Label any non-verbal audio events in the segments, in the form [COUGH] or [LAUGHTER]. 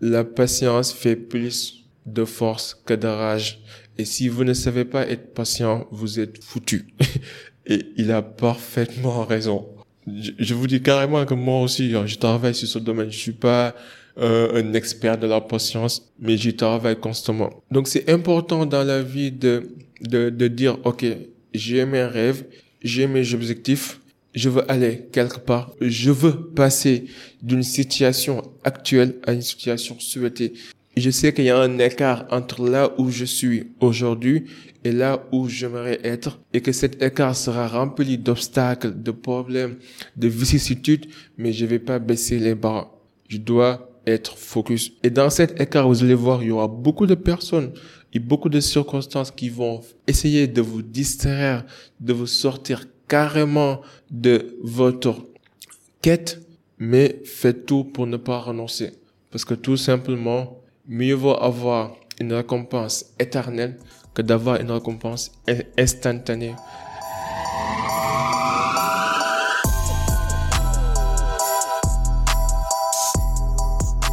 La patience fait plus de force que de rage. Et si vous ne savez pas être patient, vous êtes foutu. [LAUGHS] Et il a parfaitement raison. Je, vous dis carrément que moi aussi, hein, je travaille sur ce domaine. Je suis pas euh, un expert de la patience, mais j'y travaille constamment. Donc c'est important dans la vie de, de, de dire, OK, j'ai mes rêves, j'ai mes objectifs, je veux aller quelque part, je veux passer d'une situation actuelle à une situation souhaitée. Je sais qu'il y a un écart entre là où je suis aujourd'hui et là où j'aimerais être et que cet écart sera rempli d'obstacles, de problèmes, de vicissitudes, mais je vais pas baisser les bras. Je dois être focus. Et dans cet écart, vous allez voir, il y aura beaucoup de personnes et beaucoup de circonstances qui vont essayer de vous distraire, de vous sortir carrément de votre quête, mais faites tout pour ne pas renoncer. Parce que tout simplement, mieux vaut avoir une récompense éternelle que d'avoir une récompense instantanée.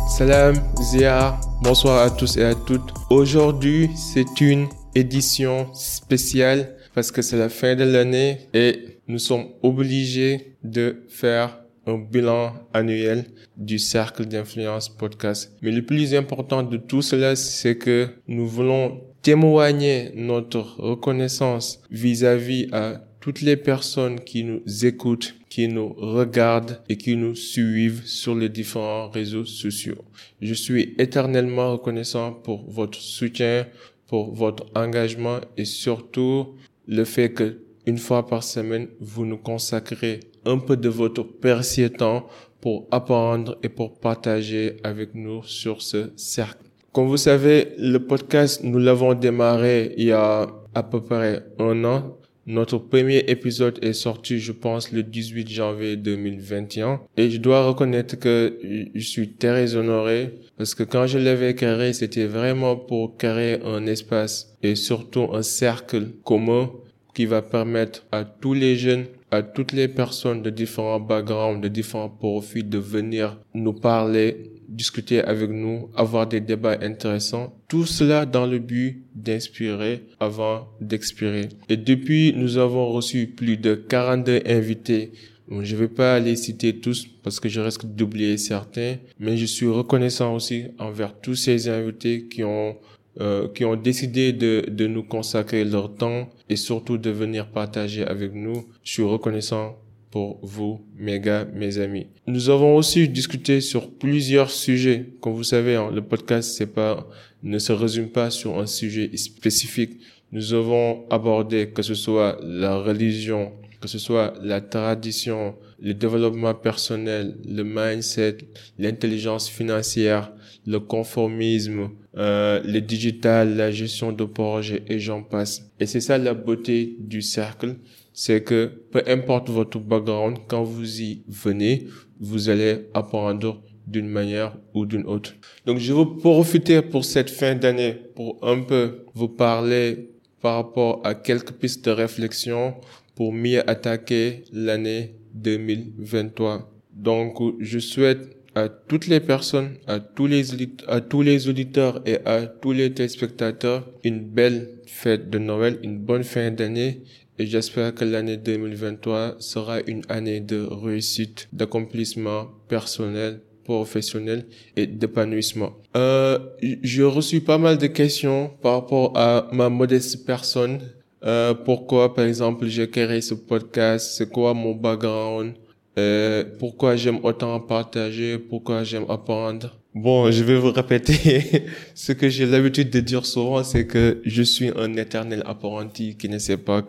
Salam, Zia, bonsoir à tous et à toutes. Aujourd'hui, c'est une édition spéciale parce que c'est la fin de l'année et nous sommes obligés de faire un bilan annuel du cercle d'influence podcast. Mais le plus important de tout cela, c'est que nous voulons témoigner notre reconnaissance vis-à-vis à toutes les personnes qui nous écoutent, qui nous regardent et qui nous suivent sur les différents réseaux sociaux. Je suis éternellement reconnaissant pour votre soutien, pour votre engagement et surtout le fait que une fois par semaine, vous nous consacrez un peu de votre précieux temps pour apprendre et pour partager avec nous sur ce cercle. Comme vous savez, le podcast, nous l'avons démarré il y a à peu près un an. Notre premier épisode est sorti, je pense, le 18 janvier 2021. Et je dois reconnaître que je suis très honoré parce que quand je l'avais créé, c'était vraiment pour créer un espace et surtout un cercle commun qui va permettre à tous les jeunes, à toutes les personnes de différents backgrounds, de différents profils de venir nous parler, discuter avec nous, avoir des débats intéressants. Tout cela dans le but d'inspirer avant d'expirer. Et depuis, nous avons reçu plus de 42 invités je ne vais pas les citer tous parce que je risque d'oublier certains, mais je suis reconnaissant aussi envers tous ces invités qui ont euh, qui ont décidé de, de nous consacrer leur temps et surtout de venir partager avec nous. Je suis reconnaissant pour vous, mes gars, mes amis. Nous avons aussi discuté sur plusieurs sujets. Comme vous savez, hein, le podcast c'est pas, ne se résume pas sur un sujet spécifique. Nous avons abordé que ce soit la religion, que ce soit la tradition, le développement personnel, le mindset, l'intelligence financière, le conformisme, euh, le digital, la gestion de projet et j'en passe. Et c'est ça la beauté du cercle, c'est que peu importe votre background, quand vous y venez, vous allez apprendre d'une manière ou d'une autre. Donc je vais profiter pour cette fin d'année pour un peu vous parler par rapport à quelques pistes de réflexion pour mieux attaquer l'année 2023. Donc je souhaite à toutes les personnes, à tous les, à tous les auditeurs et à tous les téléspectateurs une belle fête de Noël, une bonne fin d'année et j'espère que l'année 2023 sera une année de réussite, d'accomplissement personnel, professionnel et d'épanouissement. Euh, j'ai reçu pas mal de questions par rapport à ma modeste personne. Euh, pourquoi, par exemple, j'ai créé ce podcast, c'est quoi mon background, euh, pourquoi j'aime autant partager, pourquoi j'aime apprendre? Bon, je vais vous répéter [LAUGHS] ce que j'ai l'habitude de dire souvent, c'est que je suis un éternel apprenti qui ne sait pas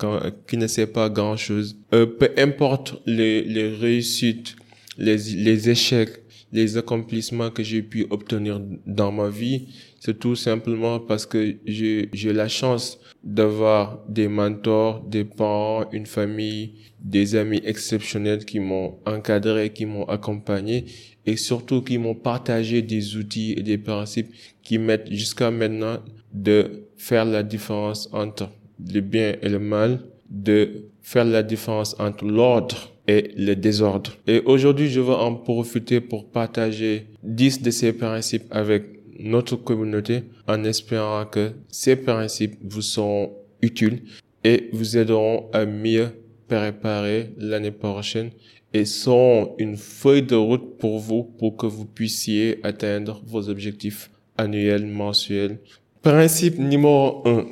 qui ne sait pas grand chose. Euh, peu importe les, réussites, les échecs, les accomplissements que j'ai pu obtenir dans ma vie, c'est tout simplement parce que j'ai, j'ai la chance d'avoir des mentors, des parents, une famille, des amis exceptionnels qui m'ont encadré, qui m'ont accompagné et surtout qui m'ont partagé des outils et des principes qui mettent jusqu'à maintenant de faire la différence entre le bien et le mal, de faire la différence entre l'ordre et le désordre. Et aujourd'hui, je veux en profiter pour partager 10 de ces principes avec notre communauté en espérant que ces principes vous sont utiles et vous aideront à mieux préparer l'année prochaine et sont une feuille de route pour vous pour que vous puissiez atteindre vos objectifs annuels, mensuels. Principe numéro un.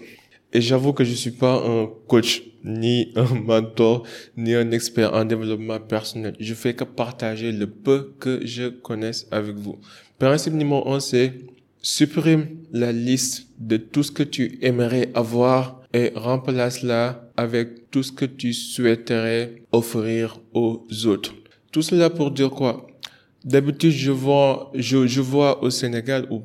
Et j'avoue que je suis pas un coach, ni un mentor, ni un expert en développement personnel. Je fais que partager le peu que je connaisse avec vous. Principe numéro un, c'est supprime la liste de tout ce que tu aimerais avoir et remplace-la avec tout ce que tu souhaiterais offrir aux autres. Tout cela pour dire quoi? D'habitude, je vois, je, je vois au Sénégal, ou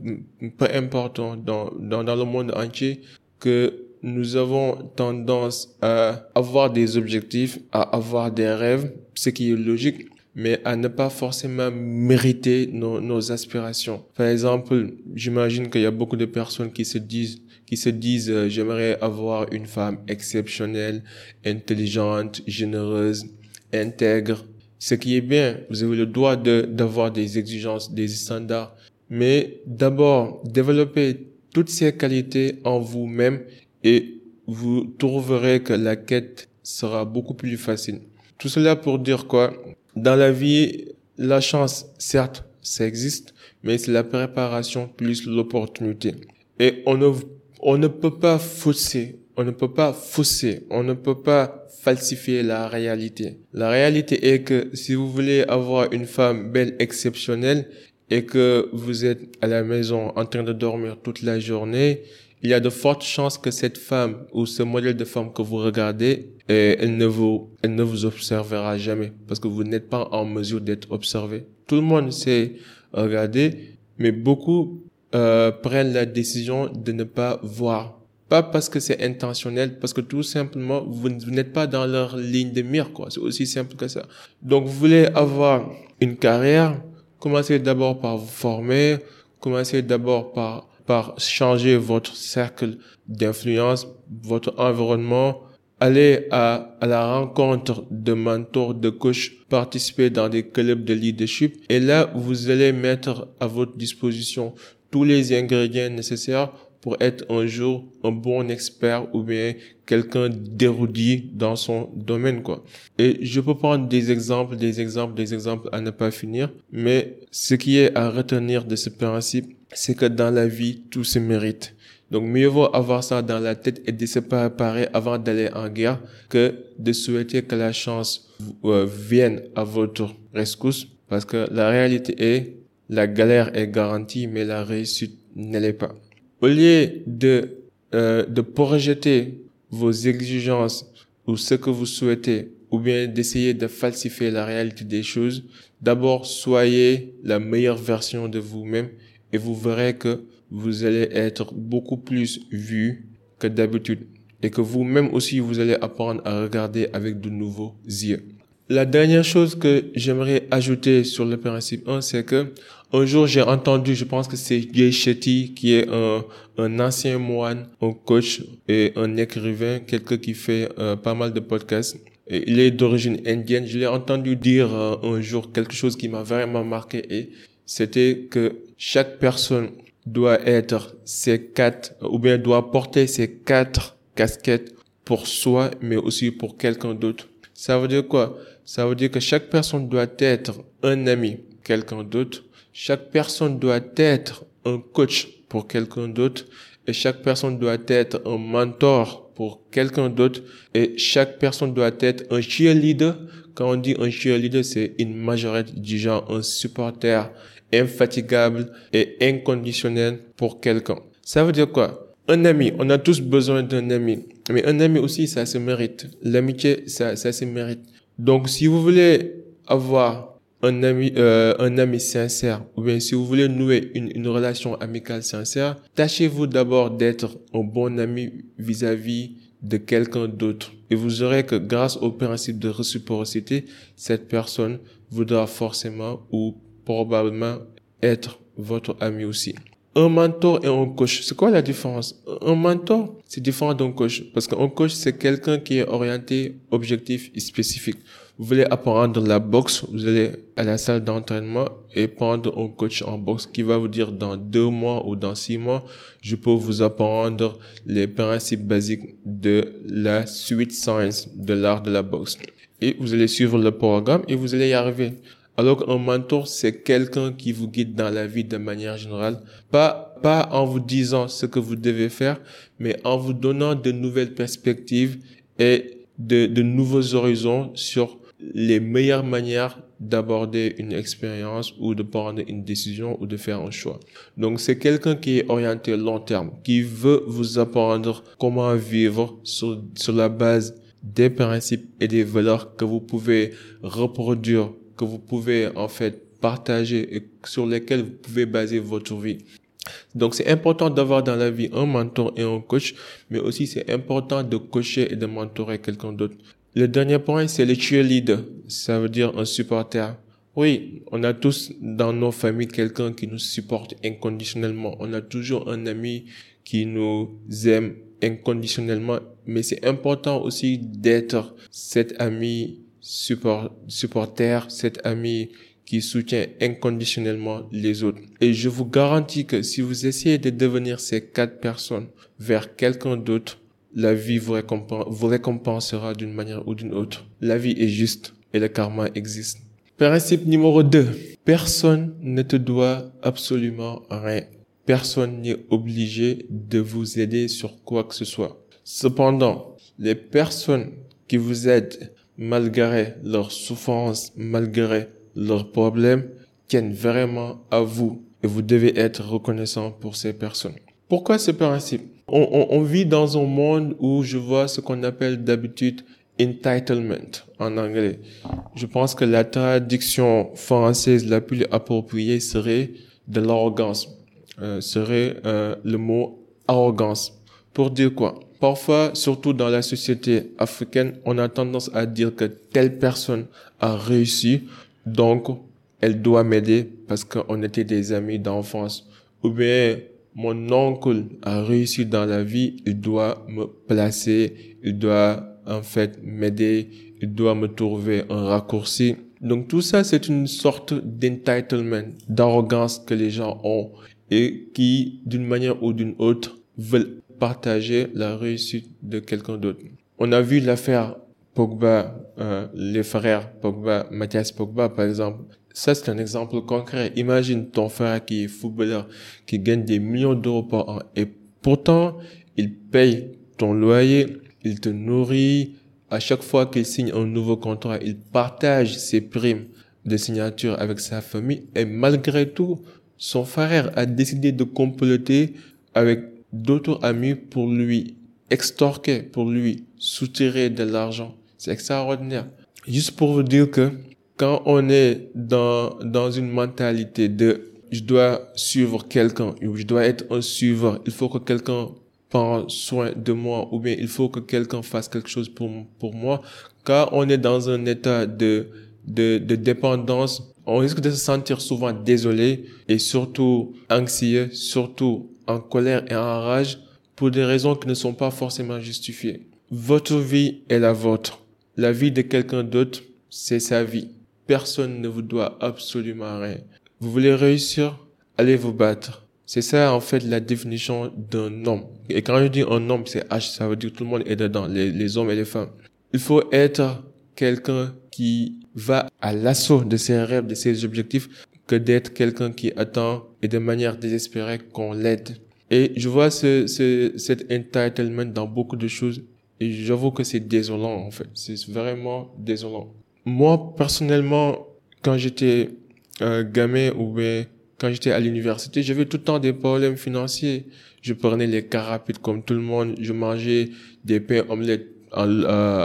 peu importe, dans, dans, dans le monde entier, que nous avons tendance à avoir des objectifs, à avoir des rêves, ce qui est logique, mais à ne pas forcément mériter nos, nos aspirations. Par exemple, j'imagine qu'il y a beaucoup de personnes qui se disent qui se disent euh, j'aimerais avoir une femme exceptionnelle, intelligente, généreuse, intègre. Ce qui est bien, vous avez le droit de d'avoir des exigences, des standards, mais d'abord développer toutes ces qualités en vous-même et vous trouverez que la quête sera beaucoup plus facile. Tout cela pour dire quoi? Dans la vie, la chance, certes, ça existe, mais c'est la préparation plus l'opportunité. Et on ne, on ne peut pas fausser, on ne peut pas fausser, on ne peut pas falsifier la réalité. La réalité est que si vous voulez avoir une femme belle, exceptionnelle, et que vous êtes à la maison en train de dormir toute la journée, il y a de fortes chances que cette femme ou ce modèle de femme que vous regardez, eh, elle ne vous, elle ne vous observera jamais parce que vous n'êtes pas en mesure d'être observé. Tout le monde sait regarder, mais beaucoup euh, prennent la décision de ne pas voir. Pas parce que c'est intentionnel, parce que tout simplement, vous n'êtes pas dans leur ligne de mire, quoi. C'est aussi simple que ça. Donc, vous voulez avoir une carrière, commencez d'abord par vous former, commencez d'abord par par changer votre cercle d'influence, votre environnement, aller à, à la rencontre de mentors, de coachs, participer dans des clubs de leadership. Et là, vous allez mettre à votre disposition tous les ingrédients nécessaires pour être un jour un bon expert ou bien quelqu'un d'érudit dans son domaine, quoi. Et je peux prendre des exemples, des exemples, des exemples à ne pas finir, mais ce qui est à retenir de ce principe, c'est que dans la vie, tout se mérite. Donc mieux vaut avoir ça dans la tête et de se préparer avant d'aller en guerre que de souhaiter que la chance euh, vienne à votre rescousse parce que la réalité est la galère est garantie mais la réussite ne l'est pas. Au lieu de euh, de projeter vos exigences ou ce que vous souhaitez ou bien d'essayer de falsifier la réalité des choses, d'abord soyez la meilleure version de vous-même et vous verrez que vous allez être beaucoup plus vu que d'habitude et que vous-même aussi vous allez apprendre à regarder avec de nouveaux yeux. La dernière chose que j'aimerais ajouter sur le principe 1, c'est que un jour j'ai entendu, je pense que c'est Jay Shetty qui est un, un ancien moine, un coach et un écrivain, quelqu'un qui fait euh, pas mal de podcasts. Il est d'origine indienne. Je l'ai entendu dire euh, un jour quelque chose qui m'a vraiment marqué et c'était que chaque personne doit être ces quatre, ou bien doit porter ces quatre casquettes pour soi, mais aussi pour quelqu'un d'autre. Ça veut dire quoi? Ça veut dire que chaque personne doit être un ami, quelqu'un d'autre. Chaque personne doit être un coach pour quelqu'un d'autre. Et chaque personne doit être un mentor pour quelqu'un d'autre. Et chaque personne doit être un cheerleader. Quand on dit un cheerleader, c'est une majorité du genre, un supporter infatigable et inconditionnel pour quelqu'un. Ça veut dire quoi? Un ami, on a tous besoin d'un ami. Mais un ami aussi, ça se mérite. L'amitié, ça, ça se mérite. Donc, si vous voulez avoir un ami, euh, un ami sincère, ou bien si vous voulez nouer une, une relation amicale sincère, tâchez-vous d'abord d'être un bon ami vis-à-vis de quelqu'un d'autre. Et vous aurez que grâce au principe de réciprocité, cette personne voudra forcément ou probablement être votre ami aussi. Un mentor et un coach, c'est quoi la différence? Un mentor, c'est différent d'un coach parce qu'un coach, c'est quelqu'un qui est orienté, objectif et spécifique. Vous voulez apprendre la boxe, vous allez à la salle d'entraînement et prendre un coach en boxe qui va vous dire dans deux mois ou dans six mois, je peux vous apprendre les principes basiques de la suite science de l'art de la boxe. Et vous allez suivre le programme et vous allez y arriver. Alors qu'un mentor, c'est quelqu'un qui vous guide dans la vie de manière générale. Pas, pas en vous disant ce que vous devez faire, mais en vous donnant de nouvelles perspectives et de, de nouveaux horizons sur les meilleures manières d'aborder une expérience ou de prendre une décision ou de faire un choix. Donc c'est quelqu'un qui est orienté long terme, qui veut vous apprendre comment vivre sur, sur la base des principes et des valeurs que vous pouvez reproduire, que vous pouvez en fait partager et sur lesquels vous pouvez baser votre vie. Donc c'est important d'avoir dans la vie un mentor et un coach, mais aussi c'est important de coacher et de mentorer quelqu'un d'autre. Le dernier point, c'est le cheerleader. Ça veut dire un supporter. Oui, on a tous dans nos familles quelqu'un qui nous supporte inconditionnellement. On a toujours un ami qui nous aime inconditionnellement, mais c'est important aussi d'être cet ami support, supporter, cet ami qui soutient inconditionnellement les autres. Et je vous garantis que si vous essayez de devenir ces quatre personnes vers quelqu'un d'autre, la vie vous, récompensera d'une manière ou d'une autre. La vie est juste et le karma existe. Principe numéro 2. Personne ne te doit absolument rien. Personne n'est obligé de vous aider sur quoi que ce soit. Cependant, les personnes qui vous aident malgré leurs souffrances, malgré leurs problèmes, tiennent vraiment à vous et vous devez être reconnaissant pour ces personnes. Pourquoi ce principe? On, on, on, vit dans un monde où je vois ce qu'on appelle d'habitude entitlement en anglais. Je pense que la traduction française la plus appropriée serait de l'arrogance, euh, serait euh, le mot arrogance. Pour dire quoi? Parfois, surtout dans la société africaine, on a tendance à dire que telle personne a réussi, donc elle doit m'aider parce qu'on était des amis d'enfance. Ou bien mon oncle a réussi dans la vie, il doit me placer, il doit en fait m'aider, il doit me trouver un raccourci. Donc tout ça, c'est une sorte d'entitlement, d'arrogance que les gens ont et qui, d'une manière ou d'une autre, veulent partager la réussite de quelqu'un d'autre. On a vu l'affaire Pogba, euh, les frères Pogba, Mathias Pogba par exemple, ça, c'est un exemple concret. Imagine ton frère qui est footballeur, qui gagne des millions d'euros par an et pourtant, il paye ton loyer, il te nourrit. À chaque fois qu'il signe un nouveau contrat, il partage ses primes de signature avec sa famille et malgré tout, son frère a décidé de comploter avec d'autres amis pour lui extorquer, pour lui soutirer de l'argent. C'est extraordinaire. Juste pour vous dire que quand on est dans, dans une mentalité de je dois suivre quelqu'un, ou je dois être un suiveur, il faut que quelqu'un prenne soin de moi, ou bien il faut que quelqu'un fasse quelque chose pour, pour moi. Quand on est dans un état de, de, de dépendance, on risque de se sentir souvent désolé et surtout anxieux, surtout en colère et en rage pour des raisons qui ne sont pas forcément justifiées. Votre vie est la vôtre. La vie de quelqu'un d'autre, c'est sa vie. Personne ne vous doit absolument rien. Vous voulez réussir? Allez vous battre. C'est ça, en fait, la définition d'un homme. Et quand je dis un homme, c'est H, ça veut dire tout le monde est dedans, les, les hommes et les femmes. Il faut être quelqu'un qui va à l'assaut de ses rêves, de ses objectifs, que d'être quelqu'un qui attend et de manière désespérée qu'on l'aide. Et je vois ce, ce, cet entitlement dans beaucoup de choses et j'avoue que c'est désolant en fait. C'est vraiment désolant moi, personnellement, quand j'étais euh, gamin ou bien quand j'étais à l'université, j'avais tout le temps des problèmes financiers. Je prenais les carapites comme tout le monde. Je mangeais des pains omelettes à,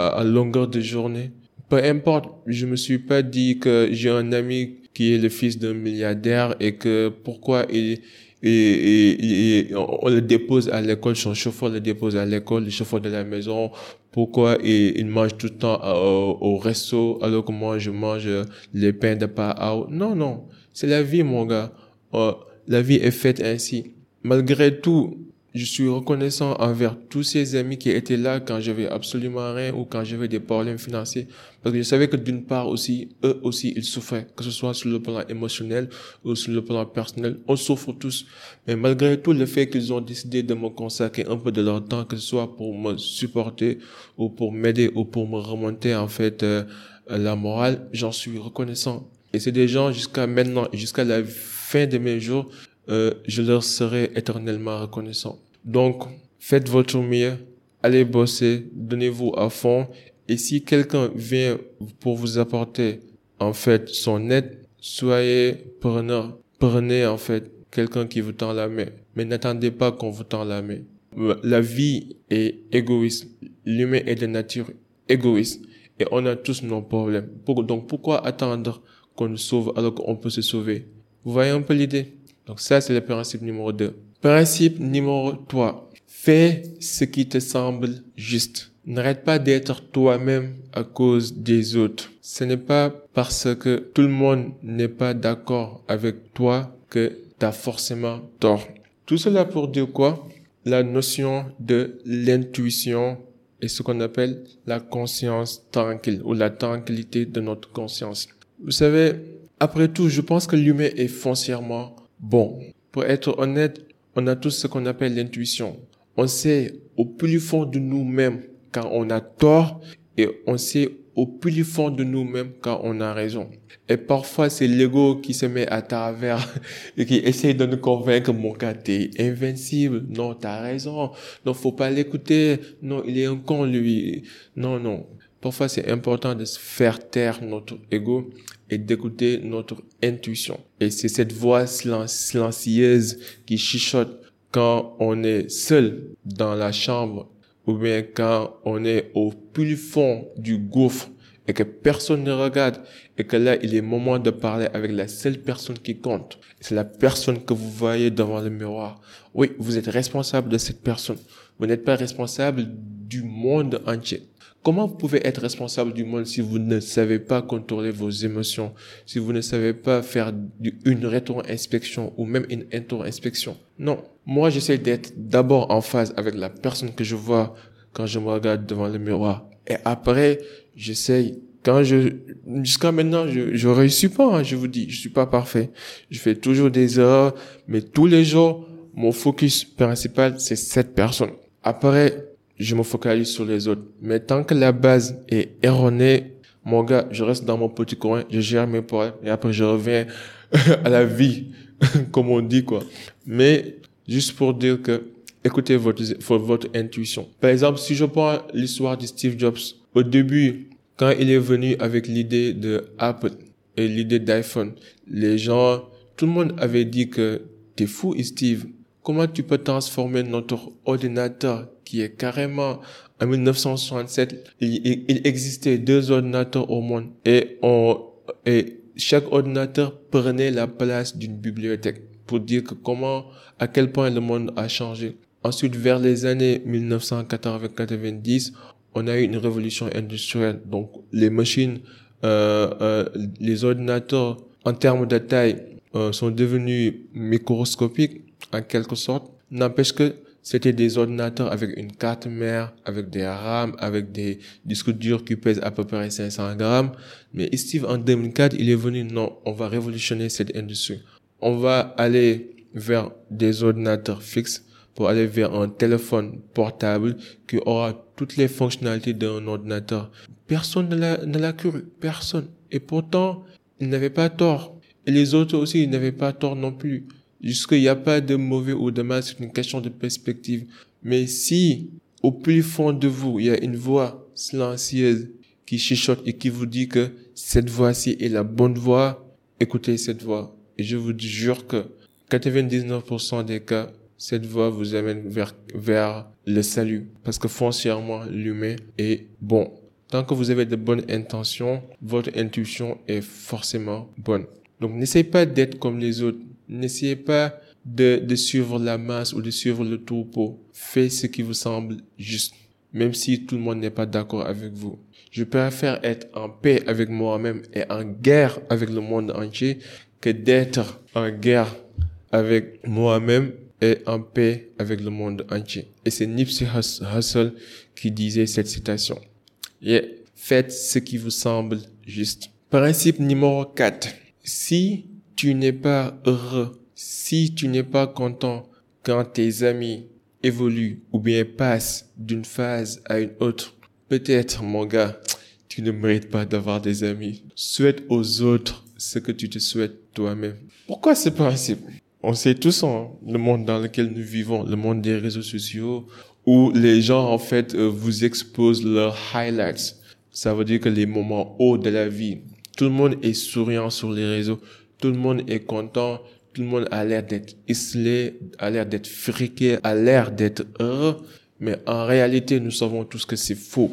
à, longueur de journée. Peu importe, je me suis pas dit que j'ai un ami qui est le fils d'un milliardaire et que pourquoi il, et, et, on le dépose à l'école, son chauffeur le dépose à l'école, le chauffeur de la maison, pourquoi il, il mange tout le temps au, au, resto alors que moi je mange les pains de pas Non, non, c'est la vie mon gars. Oh, la vie est faite ainsi. Malgré tout, je suis reconnaissant envers tous ces amis qui étaient là quand j'avais absolument rien ou quand j'avais des problèmes financiers. Parce que je savais que d'une part aussi, eux aussi, ils souffraient, que ce soit sur le plan émotionnel ou sur le plan personnel. On souffre tous. Mais malgré tout, le fait qu'ils ont décidé de me consacrer un peu de leur temps, que ce soit pour me supporter ou pour m'aider ou pour me remonter, en fait, euh, la morale, j'en suis reconnaissant. Et c'est des gens jusqu'à maintenant, jusqu'à la fin de mes jours, euh, je leur serai éternellement reconnaissant. Donc, faites votre mieux, allez bosser, donnez-vous à fond. Et si quelqu'un vient pour vous apporter, en fait, son aide, soyez preneur. Prenez, en fait, quelqu'un qui vous tend la main. Mais n'attendez pas qu'on vous tend la main. La vie est égoïste. L'humain est de nature égoïste. Et on a tous nos problèmes. Donc, pourquoi attendre qu'on nous sauve alors qu'on peut se sauver? Vous voyez un peu l'idée? Donc ça, c'est le principe numéro 2. Principe numéro 3. Fais ce qui te semble juste. N'arrête pas d'être toi-même à cause des autres. Ce n'est pas parce que tout le monde n'est pas d'accord avec toi que tu as forcément tort. Tout cela pour dire quoi? La notion de l'intuition et ce qu'on appelle la conscience tranquille ou la tranquillité de notre conscience. Vous savez, après tout, je pense que l'humain est foncièrement Bon, pour être honnête, on a tous ce qu'on appelle l'intuition. On sait au plus fond de nous-mêmes quand on a tort et on sait au plus fond de nous-mêmes quand on a raison. Et parfois, c'est l'ego qui se met à travers [LAUGHS] et qui essaye de nous convaincre, mon gars, t'es invincible. Non, t'as raison. Non, faut pas l'écouter. Non, il est un con, lui. Non, non. Parfois, c'est important de faire taire notre ego et d'écouter notre intuition. Et c'est cette voix silencieuse qui chuchote quand on est seul dans la chambre ou bien quand on est au plus fond du gouffre et que personne ne regarde et que là, il est moment de parler avec la seule personne qui compte. C'est la personne que vous voyez devant le miroir. Oui, vous êtes responsable de cette personne. Vous n'êtes pas responsable du monde entier. Comment vous pouvez être responsable du monde si vous ne savez pas contrôler vos émotions, si vous ne savez pas faire une rétro-inspection ou même une intro-inspection? Non. Moi, j'essaie d'être d'abord en phase avec la personne que je vois quand je me regarde devant le miroir. Et après, j'essaie quand je jusqu'à maintenant je je réussis pas hein, je vous dis je suis pas parfait je fais toujours des erreurs mais tous les jours mon focus principal c'est cette personne après je me focalise sur les autres. Mais tant que la base est erronée, mon gars, je reste dans mon petit coin, je gère mes problèmes et après je reviens [LAUGHS] à la vie, [LAUGHS] comme on dit quoi. Mais juste pour dire que écoutez votre, votre intuition. Par exemple, si je prends l'histoire de Steve Jobs, au début, quand il est venu avec l'idée de Apple et l'idée d'iPhone, les gens, tout le monde avait dit que t'es fou, Steve. Comment tu peux transformer notre ordinateur qui est carrément en 1967, il, il, existait deux ordinateurs au monde et on et chaque ordinateur prenait la place d'une bibliothèque pour dire que comment à quel point le monde a changé. Ensuite, vers les années 1990, on a eu une révolution industrielle. Donc, les machines, euh, euh, les ordinateurs, en termes de taille, euh, sont devenus microscopiques en quelque sorte. N'empêche que c'était des ordinateurs avec une carte mère, avec des RAM, avec des disques durs qui pèsent à peu près 500 grammes. Mais Steve, en 2004, il est venu, non, on va révolutionner cette industrie. On va aller vers des ordinateurs fixes pour aller vers un téléphone portable qui aura toutes les fonctionnalités d'un ordinateur. Personne ne l'a, ne l'a cru. Personne. Et pourtant, il n'avait pas tort. Et les autres aussi, ils n'avaient pas tort non plus. Jusqu'il n'y a pas de mauvais ou de mal, c'est une question de perspective. Mais si, au plus fond de vous, il y a une voix silencieuse qui chuchote et qui vous dit que cette voix-ci est la bonne voix, écoutez cette voix. Et je vous jure que 99% des cas, cette voix vous amène vers, vers le salut. Parce que foncièrement, l'humain est bon. Tant que vous avez de bonnes intentions, votre intuition est forcément bonne. Donc n'essayez pas d'être comme les autres. N'essayez pas de, de suivre la masse ou de suivre le troupeau. Faites ce qui vous semble juste, même si tout le monde n'est pas d'accord avec vous. Je préfère être en paix avec moi-même et en guerre avec le monde entier que d'être en guerre avec moi-même est en paix avec le monde entier. Et c'est Nipsey Hussle qui disait cette citation. Et faites ce qui vous semble juste. Principe numéro 4. Si tu n'es pas heureux, si tu n'es pas content quand tes amis évoluent ou bien passent d'une phase à une autre, peut-être, mon gars, tu ne mérites pas d'avoir des amis. Souhaite aux autres ce que tu te souhaites toi-même. Pourquoi ce principe? On sait tous hein, le monde dans lequel nous vivons, le monde des réseaux sociaux, où les gens en fait euh, vous exposent leurs highlights. Ça veut dire que les moments hauts de la vie. Tout le monde est souriant sur les réseaux. Tout le monde est content. Tout le monde a l'air d'être isolé, a l'air d'être friqué, a l'air d'être heureux. Mais en réalité, nous savons tous que c'est faux.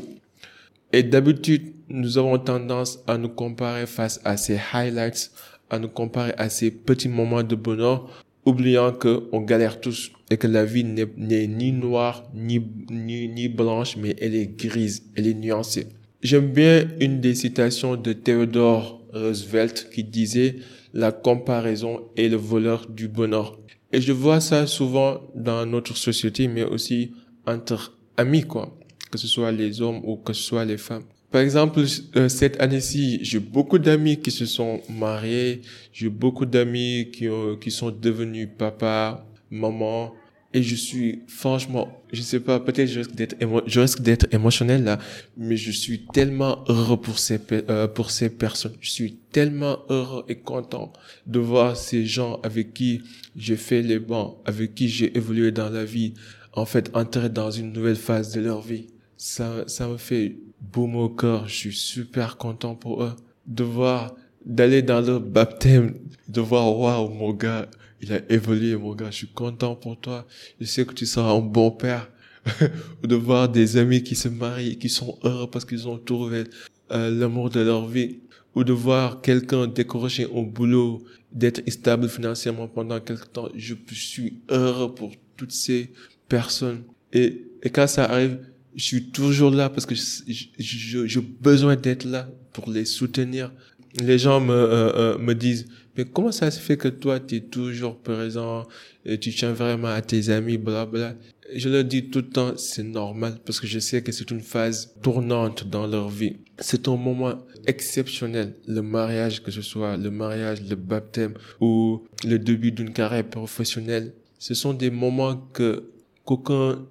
Et d'habitude, nous avons tendance à nous comparer face à ces highlights, à nous comparer à ces petits moments de bonheur, oubliant que on galère tous et que la vie n'est ni noire ni, ni, ni blanche, mais elle est grise, elle est nuancée. J'aime bien une des citations de Theodore Roosevelt qui disait la comparaison est le voleur du bonheur. Et je vois ça souvent dans notre société, mais aussi entre amis, quoi que ce soit les hommes ou que ce soit les femmes. Par exemple, euh, cette année-ci, j'ai beaucoup d'amis qui se sont mariés, j'ai beaucoup d'amis qui, qui sont devenus papa, maman, et je suis franchement, je sais pas, peut-être je risque d'être je risque d'être émotionnel là, mais je suis tellement heureux pour ces euh, pour ces personnes. Je suis tellement heureux et content de voir ces gens avec qui j'ai fait les bancs, avec qui j'ai évolué dans la vie, en fait entrer dans une nouvelle phase de leur vie ça, ça me fait beau au corps. Je suis super content pour eux de voir, d'aller dans leur baptême, de voir, waouh, mon gars, il a évolué, mon gars. Je suis content pour toi. Je sais que tu seras un bon père. [LAUGHS] de voir des amis qui se marient, qui sont heureux parce qu'ils ont trouvé euh, l'amour de leur vie. Ou de voir quelqu'un décrocher au boulot, d'être stable financièrement pendant quelque temps. Je suis heureux pour toutes ces personnes. Et, et quand ça arrive, je suis toujours là parce que j'ai besoin d'être là pour les soutenir. Les gens me, euh, euh, me disent, mais comment ça se fait que toi, tu es toujours présent, et tu tiens vraiment à tes amis, bla bla? Je leur dis tout le temps, c'est normal parce que je sais que c'est une phase tournante dans leur vie. C'est un moment exceptionnel, le mariage, que ce soit le mariage, le baptême ou le début d'une carrière professionnelle. Ce sont des moments que qu'aucun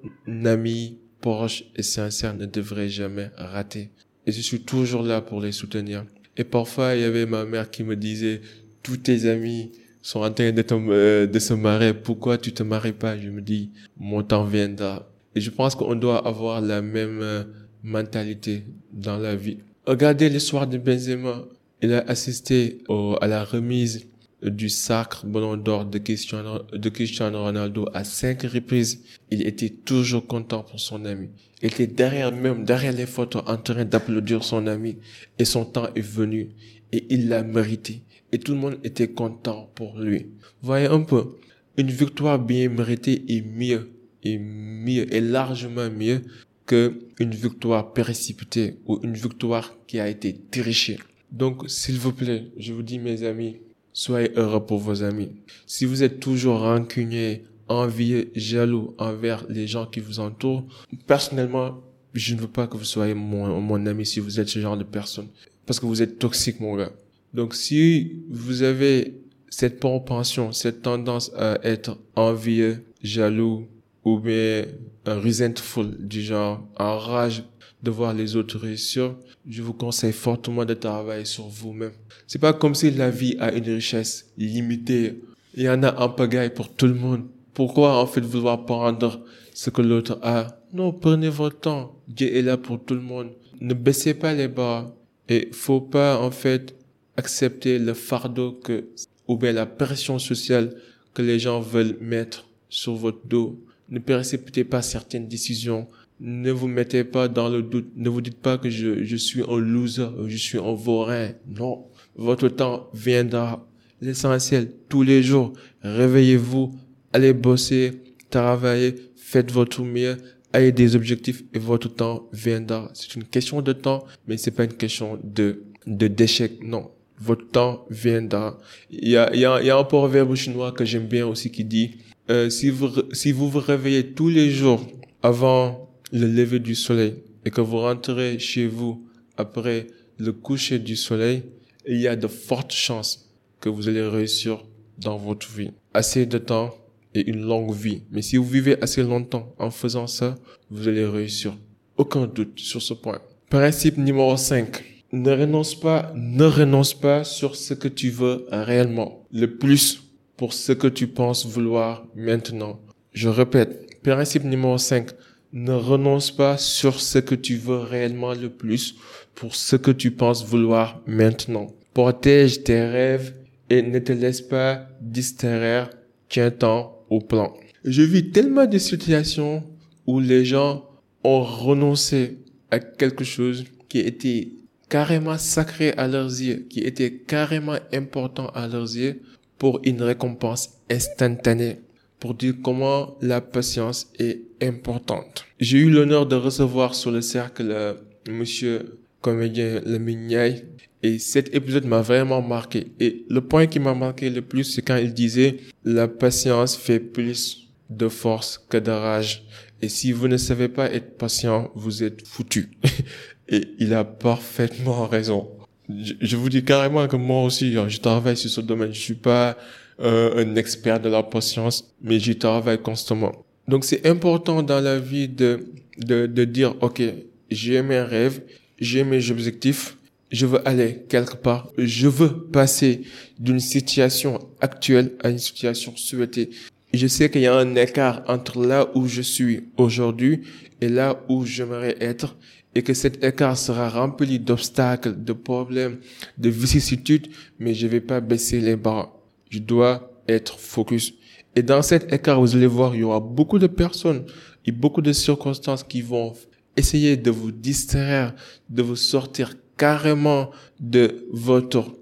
ami, proche et sincère ne devrait jamais rater. Et je suis toujours là pour les soutenir. Et parfois, il y avait ma mère qui me disait, tous tes amis sont en train de, euh, de se marier, pourquoi tu te maries pas? Je me dis, mon temps viendra. Et je pense qu'on doit avoir la même euh, mentalité dans la vie. Regardez l'histoire de Benzema. Il a assisté à la remise du sacre ballon d'or de Cristiano, de Cristiano Ronaldo à cinq reprises, il était toujours content pour son ami. Il était derrière même, derrière les photos, en train d'applaudir son ami. Et son temps est venu. Et il l'a mérité. Et tout le monde était content pour lui. Voyez un peu. Une victoire bien méritée est mieux, est mieux, est largement mieux que une victoire précipitée ou une victoire qui a été trichée. Donc, s'il vous plaît, je vous dis, mes amis, Soyez heureux pour vos amis. Si vous êtes toujours rancunier, envieux, jaloux envers les gens qui vous entourent, personnellement, je ne veux pas que vous soyez mon, mon ami si vous êtes ce genre de personne. Parce que vous êtes toxique, mon gars. Donc, si vous avez cette propension, cette tendance à être envieux, jaloux, ou bien resentful du genre, en rage de voir les autres réussir, je vous conseille fortement de travailler sur vous-même. C'est pas comme si la vie a une richesse limitée. Il y en a un pagaille pour tout le monde. Pourquoi en fait vouloir prendre ce que l'autre a? Non, prenez votre temps. Dieu est là pour tout le monde. Ne baissez pas les bras. Et faut pas en fait accepter le fardeau que ou bien la pression sociale que les gens veulent mettre sur votre dos. Ne précipitez pas certaines décisions ne vous mettez pas dans le doute. Ne vous dites pas que je, je suis un loser, je suis un vaurien. Non. Votre temps viendra. L'essentiel, tous les jours, réveillez-vous, allez bosser, travaillez, faites votre mieux, ayez des objectifs et votre temps viendra. C'est une question de temps, mais c'est pas une question de, de d'échec. Non. Votre temps viendra. Il y a, y a, y a un proverbe chinois que j'aime bien aussi qui dit, euh, si vous si vous vous réveillez tous les jours avant le lever du soleil et que vous rentrez chez vous après le coucher du soleil, il y a de fortes chances que vous allez réussir dans votre vie. Assez de temps et une longue vie. Mais si vous vivez assez longtemps en faisant ça, vous allez réussir. Aucun doute sur ce point. Principe numéro 5. Ne renonce pas, ne renonce pas sur ce que tu veux réellement. Le plus pour ce que tu penses vouloir maintenant. Je répète, principe numéro 5. Ne renonce pas sur ce que tu veux réellement le plus pour ce que tu penses vouloir maintenant. Protège tes rêves et ne te laisse pas distraire. Tiens-t'en au plan. Je vis tellement de situations où les gens ont renoncé à quelque chose qui était carrément sacré à leurs yeux, qui était carrément important à leurs yeux pour une récompense instantanée, pour dire comment la patience est importante. J'ai eu l'honneur de recevoir sur le cercle euh, monsieur comédien Lemignaï et cet épisode m'a vraiment marqué. Et le point qui m'a marqué le plus, c'est quand il disait la patience fait plus de force que de rage. Et si vous ne savez pas être patient, vous êtes foutu. [LAUGHS] et il a parfaitement raison. Je, vous dis carrément que moi aussi, hein, je travaille sur ce domaine. Je suis pas euh, un expert de la patience, mais j'y travaille constamment. Donc c'est important dans la vie de, de, de dire, OK, j'ai mes rêves, j'ai mes objectifs, je veux aller quelque part, je veux passer d'une situation actuelle à une situation souhaitée. Je sais qu'il y a un écart entre là où je suis aujourd'hui et là où j'aimerais être et que cet écart sera rempli d'obstacles, de problèmes, de vicissitudes, mais je vais pas baisser les bras. Je dois être focus. Et dans cet écart, vous allez voir, il y aura beaucoup de personnes et beaucoup de circonstances qui vont essayer de vous distraire, de vous sortir carrément de votre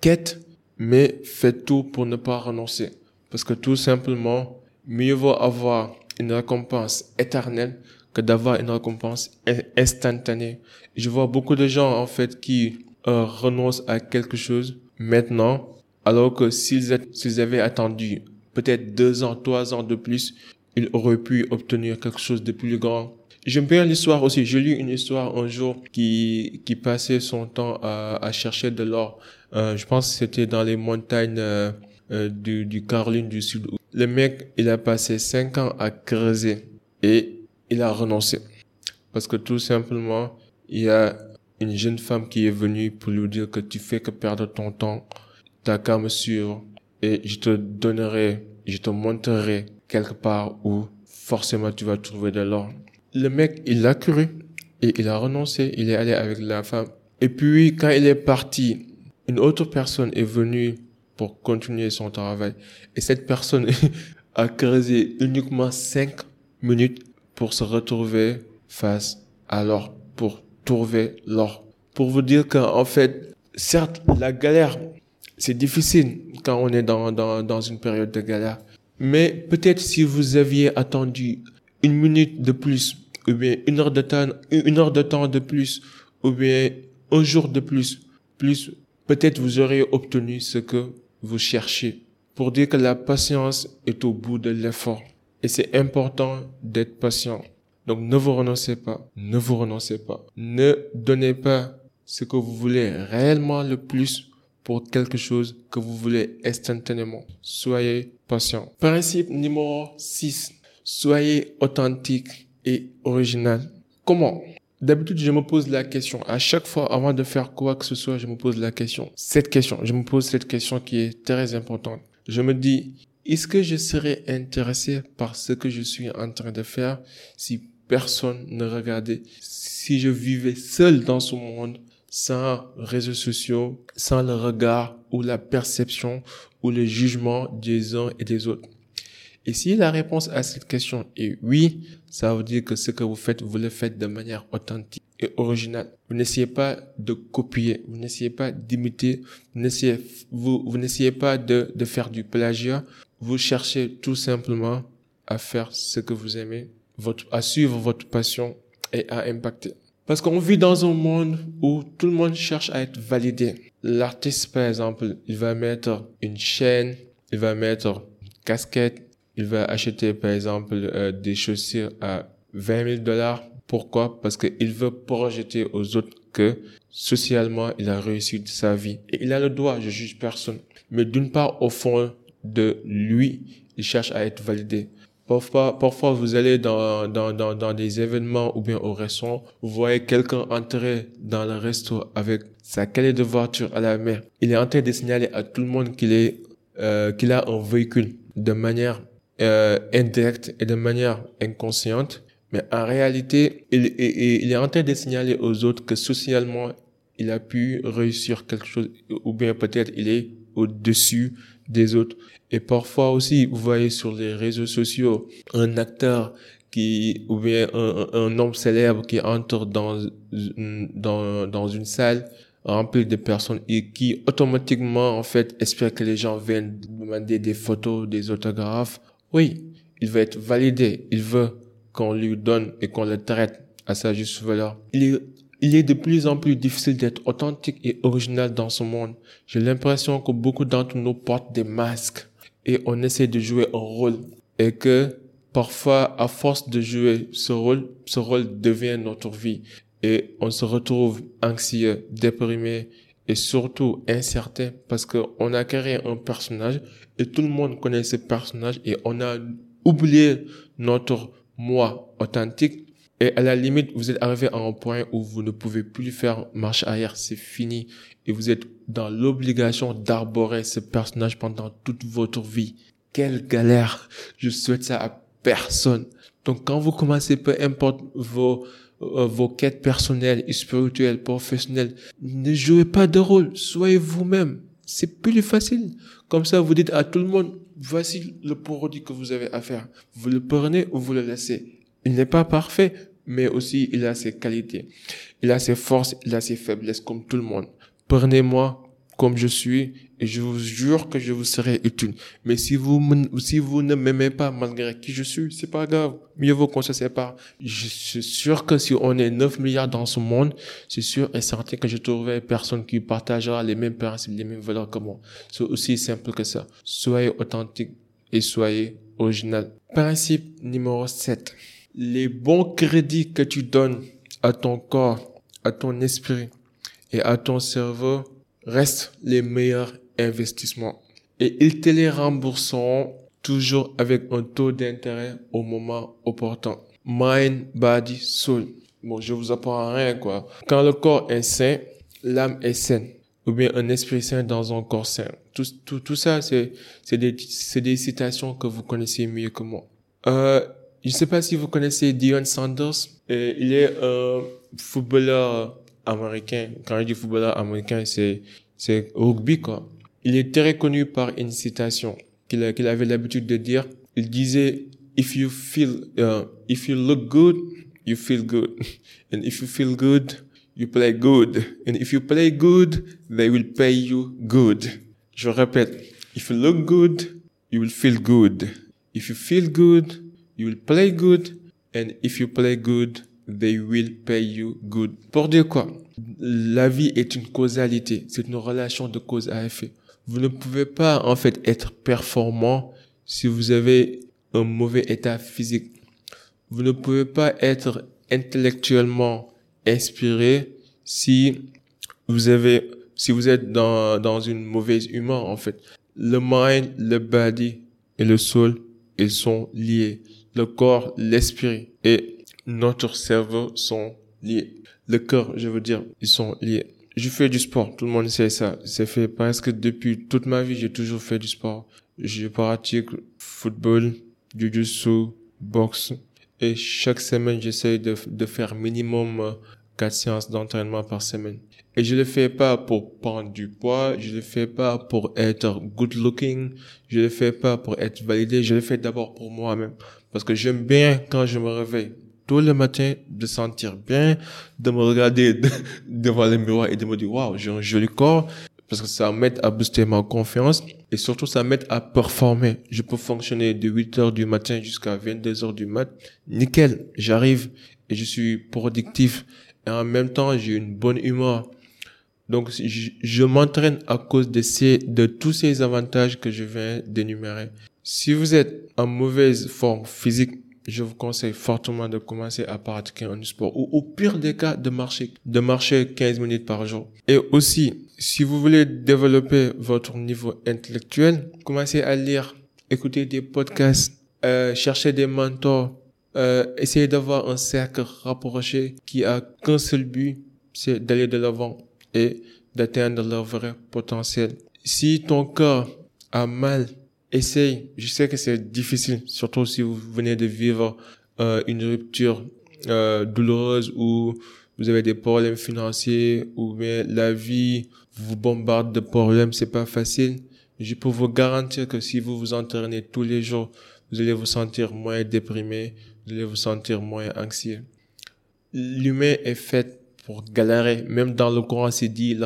quête, mais faites tout pour ne pas renoncer. Parce que tout simplement, mieux vaut avoir une récompense éternelle que d'avoir une récompense instantanée. Je vois beaucoup de gens, en fait, qui euh, renoncent à quelque chose maintenant, alors que s'ils avaient attendu peut-être deux ans, trois ans de plus, ils auraient pu obtenir quelque chose de plus grand J'aime bien l'histoire aussi. J'ai lu une histoire un jour qui, qui passait son temps à, à chercher de l'or. Euh, je pense que c'était dans les montagnes euh, euh, du, du Caroline du Sud. Le mec, il a passé cinq ans à creuser et il a renoncé. Parce que tout simplement, il y a une jeune femme qui est venue pour lui dire que tu fais que perdre ton temps, t'as qu'à me et je te donnerai, je te montrerai quelque part où forcément tu vas trouver de l'or. Le mec, il l'a cru et il a renoncé. Il est allé avec la femme. Et puis, quand il est parti, une autre personne est venue pour continuer son travail. Et cette personne [LAUGHS] a creusé uniquement cinq minutes pour se retrouver face à l'or, pour trouver l'or. Pour vous dire qu'en fait, certes, la galère, c'est difficile quand on est dans, dans, dans une période de galère. Mais peut-être si vous aviez attendu une minute de plus ou bien une heure de temps, une heure de temps de plus, ou bien un jour de plus, plus, peut-être vous aurez obtenu ce que vous cherchez. Pour dire que la patience est au bout de l'effort. Et c'est important d'être patient. Donc ne vous renoncez pas, ne vous renoncez pas. Ne donnez pas ce que vous voulez réellement le plus pour quelque chose que vous voulez instantanément. Soyez patient. Principe numéro 6. Soyez authentique et original. Comment? D'habitude, je me pose la question. À chaque fois, avant de faire quoi que ce soit, je me pose la question. Cette question, je me pose cette question qui est très importante. Je me dis, est-ce que je serais intéressé par ce que je suis en train de faire si personne ne regardait, si je vivais seul dans ce monde, sans réseaux sociaux, sans le regard ou la perception ou le jugement des uns et des autres? Et si la réponse à cette question est oui, ça veut dire que ce que vous faites, vous le faites de manière authentique et originale. Vous n'essayez pas de copier, vous n'essayez pas d'imiter, vous n'essayez, vous, vous n'essayez pas de, de faire du plagiat. Vous cherchez tout simplement à faire ce que vous aimez, à suivre votre passion et à impacter. Parce qu'on vit dans un monde où tout le monde cherche à être validé. L'artiste, par exemple, il va mettre une chaîne, il va mettre une casquette, il va acheter par exemple euh, des chaussures à 20 000 dollars. Pourquoi? Parce qu'il veut projeter aux autres que socialement il a réussi sa vie et il a le droit. Je juge personne. Mais d'une part, au fond de lui, il cherche à être validé. Parfois, parfois vous allez dans, dans, dans, dans des événements ou bien au restaurant, vous voyez quelqu'un entrer dans le resto avec sa clé de voiture à la main. Il est en train de signaler à tout le monde qu'il est euh, qu'il a un véhicule de manière euh, indirecte et de manière inconsciente. Mais en réalité, il, est en train de signaler aux autres que socialement, il a pu réussir quelque chose ou bien peut-être il est au-dessus des autres. Et parfois aussi, vous voyez sur les réseaux sociaux un acteur qui ou bien un, homme célèbre qui entre dans dans dans une salle remplie de personnes et qui automatiquement en fait espère que les gens viennent demander des photos, des autographes. Oui, il veut être validé, il veut qu'on lui donne et qu'on le traite à sa juste valeur. Il est il est de plus en plus difficile d'être authentique et original dans ce monde. J'ai l'impression que beaucoup d'entre nous portent des masques et on essaie de jouer un rôle et que parfois à force de jouer ce rôle, ce rôle devient notre vie et on se retrouve anxieux, déprimé et surtout incertain parce qu'on a créé un personnage et tout le monde connaît ce personnage et on a oublié notre moi authentique et à la limite, vous êtes arrivé à un point où vous ne pouvez plus faire marche arrière, c'est fini. Et vous êtes dans l'obligation d'arborer ce personnage pendant toute votre vie. Quelle galère. Je souhaite ça à personne. Donc quand vous commencez, peu importe vos, euh, vos quêtes personnelles, spirituelles, professionnelles, ne jouez pas de rôle. Soyez vous-même. C'est plus facile. Comme ça, vous dites à tout le monde, voici le produit que vous avez à faire. Vous le prenez ou vous le laissez. Il n'est pas parfait, mais aussi il a ses qualités. Il a ses forces, il a ses faiblesses comme tout le monde. Prenez-moi comme je suis je vous jure que je vous serai utile. Mais si vous, si vous ne m'aimez pas malgré qui je suis, c'est pas grave. Mieux vaut qu'on se sépare. Je suis sûr que si on est 9 milliards dans ce monde, c'est sûr et certain que je trouverai personne qui partagera les mêmes principes, les mêmes valeurs que moi. C'est aussi simple que ça. Soyez authentique et soyez original. Principe numéro 7 les bons crédits que tu donnes à ton corps, à ton esprit et à ton cerveau restent les meilleurs investissements. Et ils te les rembourseront toujours avec un taux d'intérêt au moment opportun. Mind, body, soul. Bon, je vous apprends rien, quoi. Quand le corps est sain, l'âme est saine. Ou bien un esprit sain dans un corps sain. Tout, tout, tout ça, c'est, c'est des, c'est des citations que vous connaissez mieux que moi. Euh, je sais pas si vous connaissez Dion Sanders. il est un footballeur américain. Quand je dis footballeur américain, c'est c'est rugby quoi. Il est très connu par une citation qu'il qu'il avait l'habitude de dire. Il disait if you feel uh, if you look good, you feel good, [LAUGHS] and if you feel good, you play good, and if you play good, they will pay you good. Je répète, if you look good, you will feel good. If you feel good, You will play good, and if you play good, they will pay you good. Pour dire quoi? La vie est une causalité, c'est une relation de cause à effet. Vous ne pouvez pas en fait être performant si vous avez un mauvais état physique. Vous ne pouvez pas être intellectuellement inspiré si vous avez si vous êtes dans dans une mauvaise humeur en fait. Le mind, le body et le soul ils sont liés le corps, l'esprit et notre cerveau sont liés. Le corps, je veux dire, ils sont liés. Je fais du sport, tout le monde sait ça. C'est fait presque depuis toute ma vie, j'ai toujours fait du sport. Je pratique football, jiu-jitsu, boxe. Et chaque semaine, j'essaye de, de faire minimum euh, quatre séances d'entraînement par semaine. Et je le fais pas pour prendre du poids, je le fais pas pour être good looking, je le fais pas pour être validé, je le fais d'abord pour moi-même. Parce que j'aime bien quand je me réveille tous le matin de sentir bien, de me regarder [LAUGHS] devant le miroir et de me dire waouh, j'ai un joli corps parce que ça m'aide à booster ma confiance et surtout ça m'aide à performer. Je peux fonctionner de 8 heures du matin jusqu'à 22 heures du mat. Nickel, j'arrive et je suis productif et en même temps j'ai une bonne humeur. Donc je, je m'entraîne à cause de ces, de tous ces avantages que je viens d'énumérer. Si vous êtes en mauvaise forme physique, je vous conseille fortement de commencer à pratiquer un sport ou au pire des cas de marcher, de marcher 15 minutes par jour. Et aussi, si vous voulez développer votre niveau intellectuel, commencez à lire, écouter des podcasts, euh, chercher des mentors, euh, essayez d'avoir un cercle rapproché qui a qu'un seul but, c'est d'aller de l'avant et d'atteindre leur vrai potentiel. Si ton corps a mal essaye. Je sais que c'est difficile, surtout si vous venez de vivre euh, une rupture euh, douloureuse ou vous avez des problèmes financiers ou bien la vie vous bombarde de problèmes, c'est pas facile. Je peux vous garantir que si vous vous entraînez tous les jours, vous allez vous sentir moins déprimé, vous allez vous sentir moins anxieux. L'humain est fait pour galérer. Même dans le Coran, c'est dit,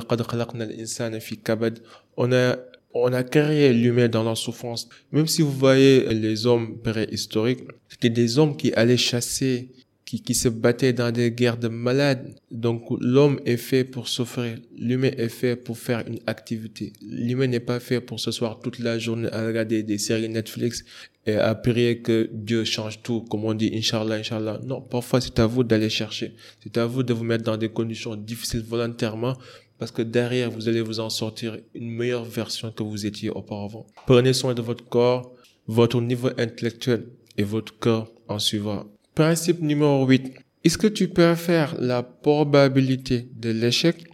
on a on a créé l'humain dans la souffrance. Même si vous voyez les hommes préhistoriques, c'était des hommes qui allaient chasser, qui, qui se battaient dans des guerres de malades. Donc l'homme est fait pour souffrir. L'humain est fait pour faire une activité. L'humain n'est pas fait pour ce soir toute la journée à regarder des séries Netflix et à prier que Dieu change tout, comme on dit, Inch'Allah, Inch'Allah. Non, parfois c'est à vous d'aller chercher. C'est à vous de vous mettre dans des conditions difficiles volontairement parce que derrière, vous allez vous en sortir une meilleure version que vous étiez auparavant. Prenez soin de votre corps, votre niveau intellectuel et votre corps en suivra. Principe numéro 8. Est-ce que tu préfères la probabilité de l'échec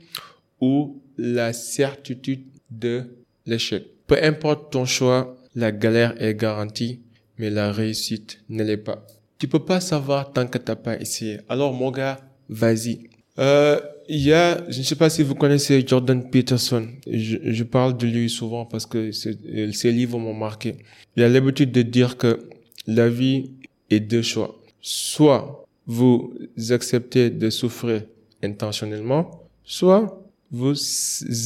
ou la certitude de l'échec? Peu importe ton choix, la galère est garantie, mais la réussite ne l'est pas. Tu peux pas savoir tant que t'as pas essayé. Alors mon gars, vas-y. Euh, il y a, je ne sais pas si vous connaissez Jordan Peterson. Je, parle de lui souvent parce que ses livres m'ont marqué. Il a l'habitude de dire que la vie est deux choix. Soit vous acceptez de souffrir intentionnellement, soit vous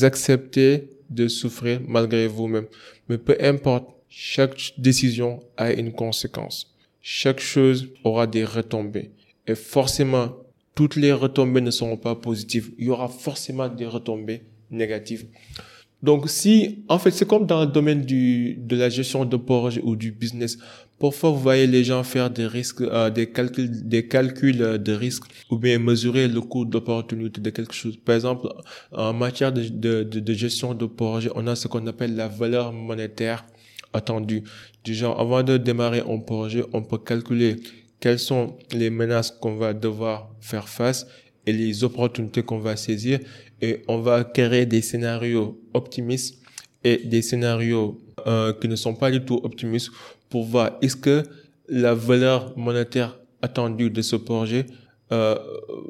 acceptez de souffrir malgré vous-même. Mais peu importe, chaque décision a une conséquence. Chaque chose aura des retombées. Et forcément, toutes les retombées ne seront pas positives. Il y aura forcément des retombées négatives. Donc si, en fait, c'est comme dans le domaine du, de la gestion de projet ou du business. Parfois, vous voyez les gens faire des risques, euh, des calculs, des calculs de risques ou bien mesurer le coût d'opportunité de quelque chose. Par exemple, en matière de, de, de, gestion de projet, on a ce qu'on appelle la valeur monétaire attendue. Du genre, avant de démarrer un projet, on peut calculer quelles sont les menaces qu'on va devoir faire face et les opportunités qu'on va saisir? Et on va créer des scénarios optimistes et des scénarios euh, qui ne sont pas du tout optimistes pour voir est-ce que la valeur monétaire attendue de ce projet euh,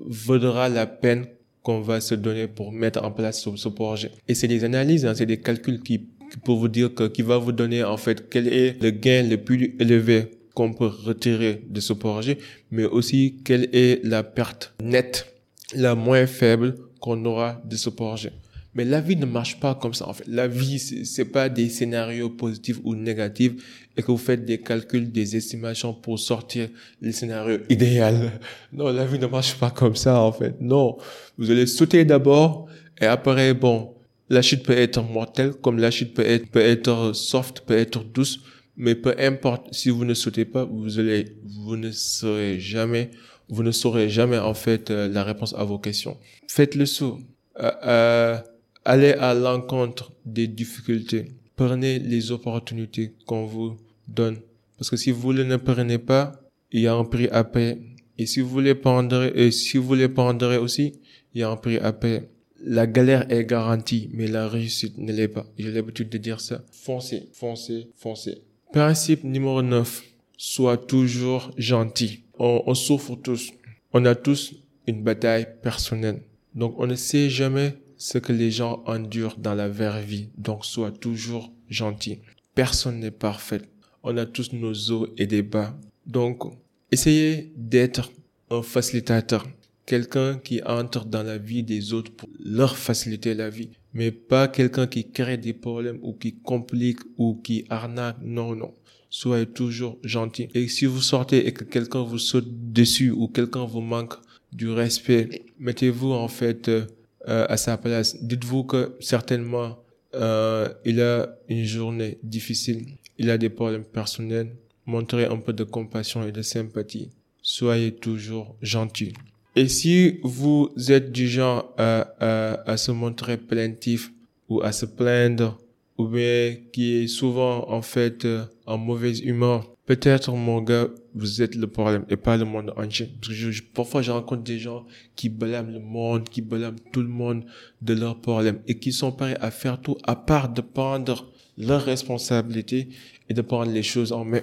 vaudra la peine qu'on va se donner pour mettre en place ce, projet. Et c'est des analyses, hein, c'est des calculs qui, pour vous dire que, qui va vous donner en fait quel est le gain le plus élevé qu'on peut retirer de ce projet, mais aussi quelle est la perte nette, la moins faible qu'on aura de ce projet. Mais la vie ne marche pas comme ça, en fait. La vie, c'est pas des scénarios positifs ou négatifs et que vous faites des calculs, des estimations pour sortir le scénario idéal. [LAUGHS] Non, la vie ne marche pas comme ça, en fait. Non. Vous allez sauter d'abord et après, bon, la chute peut être mortelle, comme la chute peut être, peut être soft, peut être douce. Mais peu importe, si vous ne sautez pas, vous allez, vous ne saurez jamais, vous ne saurez jamais en fait euh, la réponse à vos questions. Faites le saut. Euh, euh, allez à l'encontre des difficultés. Prenez les opportunités qu'on vous donne. Parce que si vous ne les prenez pas, il y a un prix à payer. Et si vous voulez prendre, et si vous voulez prendre aussi, il y a un prix à payer. La galère est garantie, mais la réussite ne l'est pas. J'ai l'habitude de dire ça. Foncez, foncez, foncez. Principe numéro 9. Sois toujours gentil. On, on, souffre tous. On a tous une bataille personnelle. Donc on ne sait jamais ce que les gens endurent dans la vraie vie. Donc sois toujours gentil. Personne n'est parfait. On a tous nos hauts et des bas. Donc essayez d'être un facilitateur. Quelqu'un qui entre dans la vie des autres pour leur faciliter la vie mais pas quelqu'un qui crée des problèmes ou qui complique ou qui arnaque. Non, non. Soyez toujours gentil. Et si vous sortez et que quelqu'un vous saute dessus ou quelqu'un vous manque du respect, mettez-vous en fait euh, à sa place. Dites-vous que certainement euh, il a une journée difficile il a des problèmes personnels, montrez un peu de compassion et de sympathie. Soyez toujours gentil. Et si vous êtes du genre à, à, à se montrer plaintif ou à se plaindre ou bien qui est souvent en fait euh, en mauvaise humeur, peut-être mon gars, vous êtes le problème et pas le monde entier. Parce je, parfois je rencontre des gens qui blâment le monde, qui blâment tout le monde de leurs problèmes et qui sont prêts à faire tout à part de prendre leurs responsabilités et de prendre les choses en main.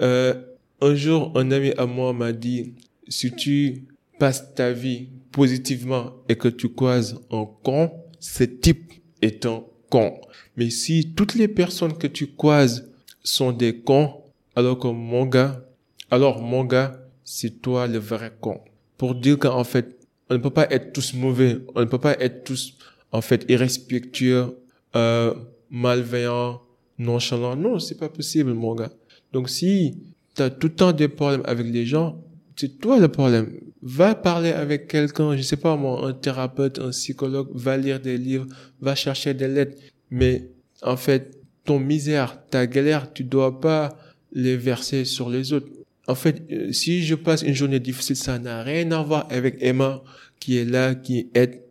Euh, un jour, un ami à moi m'a dit, si tu passes ta vie positivement et que tu croises un con, ce type est un con. Mais si toutes les personnes que tu croises sont des cons, alors que mon gars, alors mon gars, c'est toi le vrai con. Pour dire qu'en fait, on ne peut pas être tous mauvais, on ne peut pas être tous, en fait, irrespectueux, euh, malveillants, nonchalants. Non, c'est pas possible, mon gars. Donc si tu as tout le temps des problèmes avec les gens, c'est toi le problème. Va parler avec quelqu'un, je sais pas moi, un thérapeute, un psychologue, va lire des livres, va chercher des lettres. Mais en fait, ton misère, ta galère, tu dois pas les verser sur les autres. En fait, euh, si je passe une journée difficile, ça n'a rien à voir avec Emma qui est là, qui aide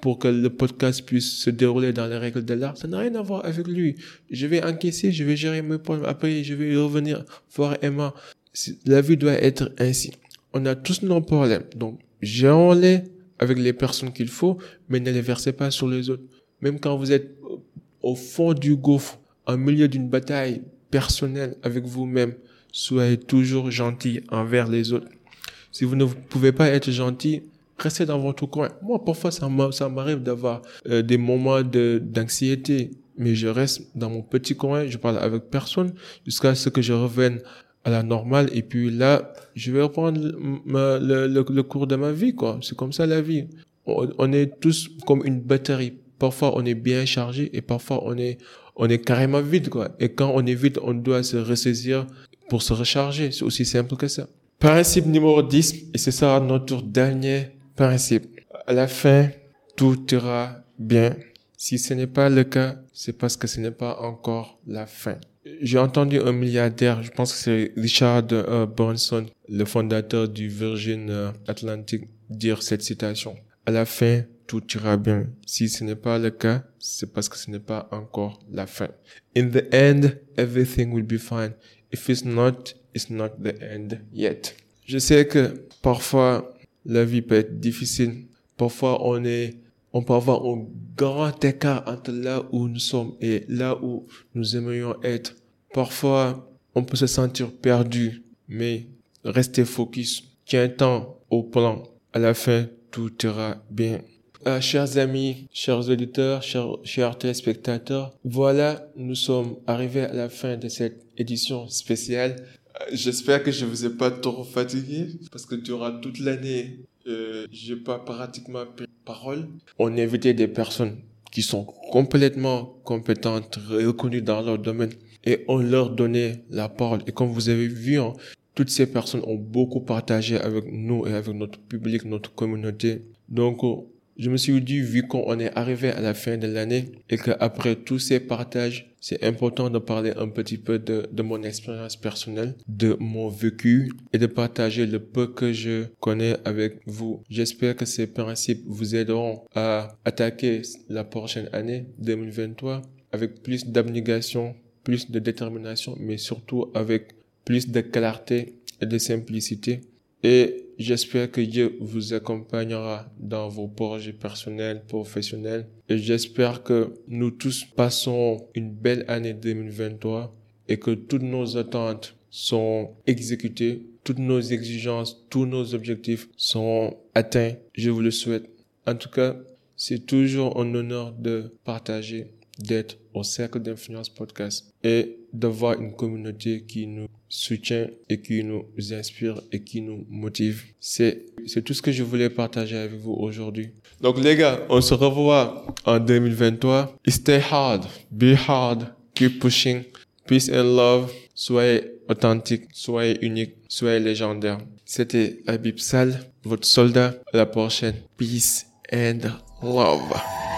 pour que le podcast puisse se dérouler dans les règles de l'art. Ça n'a rien à voir avec lui. Je vais encaisser, je vais gérer mes problèmes. Après, je vais revenir voir Emma. La vie doit être ainsi. On a tous nos problèmes. Donc, gérons-les avec les personnes qu'il faut, mais ne les versez pas sur les autres. Même quand vous êtes au fond du gouffre, au milieu d'une bataille personnelle avec vous-même, soyez toujours gentil envers les autres. Si vous ne pouvez pas être gentil, restez dans votre coin. Moi, parfois, ça m'arrive d'avoir euh, des moments d'anxiété, mais je reste dans mon petit coin, je parle avec personne jusqu'à ce que je revienne à la normale et puis là, je vais reprendre le, cours de ma vie, quoi. C'est comme ça la vie. on est tous comme une batterie Parfois, on est bien chargé et parfois, on est, on est carrément vide, quoi. Et quand on est vide, on doit se ressaisir pour se recharger. C'est aussi simple que ça. Principe numéro 10, et c'est ça notre dernier principe. À la fin, tout ira bien. Si ce n'est pas le cas, c'est parce que ce n'est pas encore la fin. J'ai entendu un milliardaire, je pense que c'est Richard euh, Branson, le fondateur du Virgin euh, Atlantic, dire cette citation. À la fin, tout ira bien. Si ce n'est pas le cas, c'est parce que ce n'est pas encore la fin. In the end, everything will be fine. If it's not, it's not the end yet. Je sais que parfois, la vie peut être difficile. Parfois, on est, on peut avoir un grand écart entre là où nous sommes et là où nous aimerions être. Parfois, on peut se sentir perdu, mais restez focus. Tiens temps au plan. À la fin, tout ira bien. Euh, chers amis, chers auditeurs, chers, téléspectateurs, voilà, nous sommes arrivés à la fin de cette édition spéciale. Euh, j'espère que je vous ai pas trop fatigué parce que durant toute l'année, euh, j'ai pas pratiquement pris parole. On a invité des personnes qui sont complètement compétentes, reconnues dans leur domaine et on leur donnait la parole. Et comme vous avez vu, hein, toutes ces personnes ont beaucoup partagé avec nous et avec notre public, notre communauté. Donc, je me suis dit, vu qu'on est arrivé à la fin de l'année et qu'après tous ces partages, c'est important de parler un petit peu de mon expérience personnelle, de mon vécu et de partager le peu que je connais avec vous. J'espère que ces principes vous aideront à attaquer la prochaine année 2023 avec plus d'abnégation, plus de détermination, mais surtout avec plus de clarté et de simplicité. Et J'espère que Dieu vous accompagnera dans vos projets personnels, professionnels. Et j'espère que nous tous passons une belle année 2023 et que toutes nos attentes sont exécutées, toutes nos exigences, tous nos objectifs sont atteints. Je vous le souhaite. En tout cas, c'est toujours un honneur de partager d'être au Cercle d'Influence Podcast et d'avoir une communauté qui nous soutient et qui nous inspire et qui nous motive. C'est, c'est tout ce que je voulais partager avec vous aujourd'hui. Donc les gars, on se revoit en 2023. Stay hard, be hard, keep pushing. Peace and love. Soyez authentique, soyez unique, soyez légendaire. C'était Habib Sal, votre soldat. À la prochaine. Peace and love.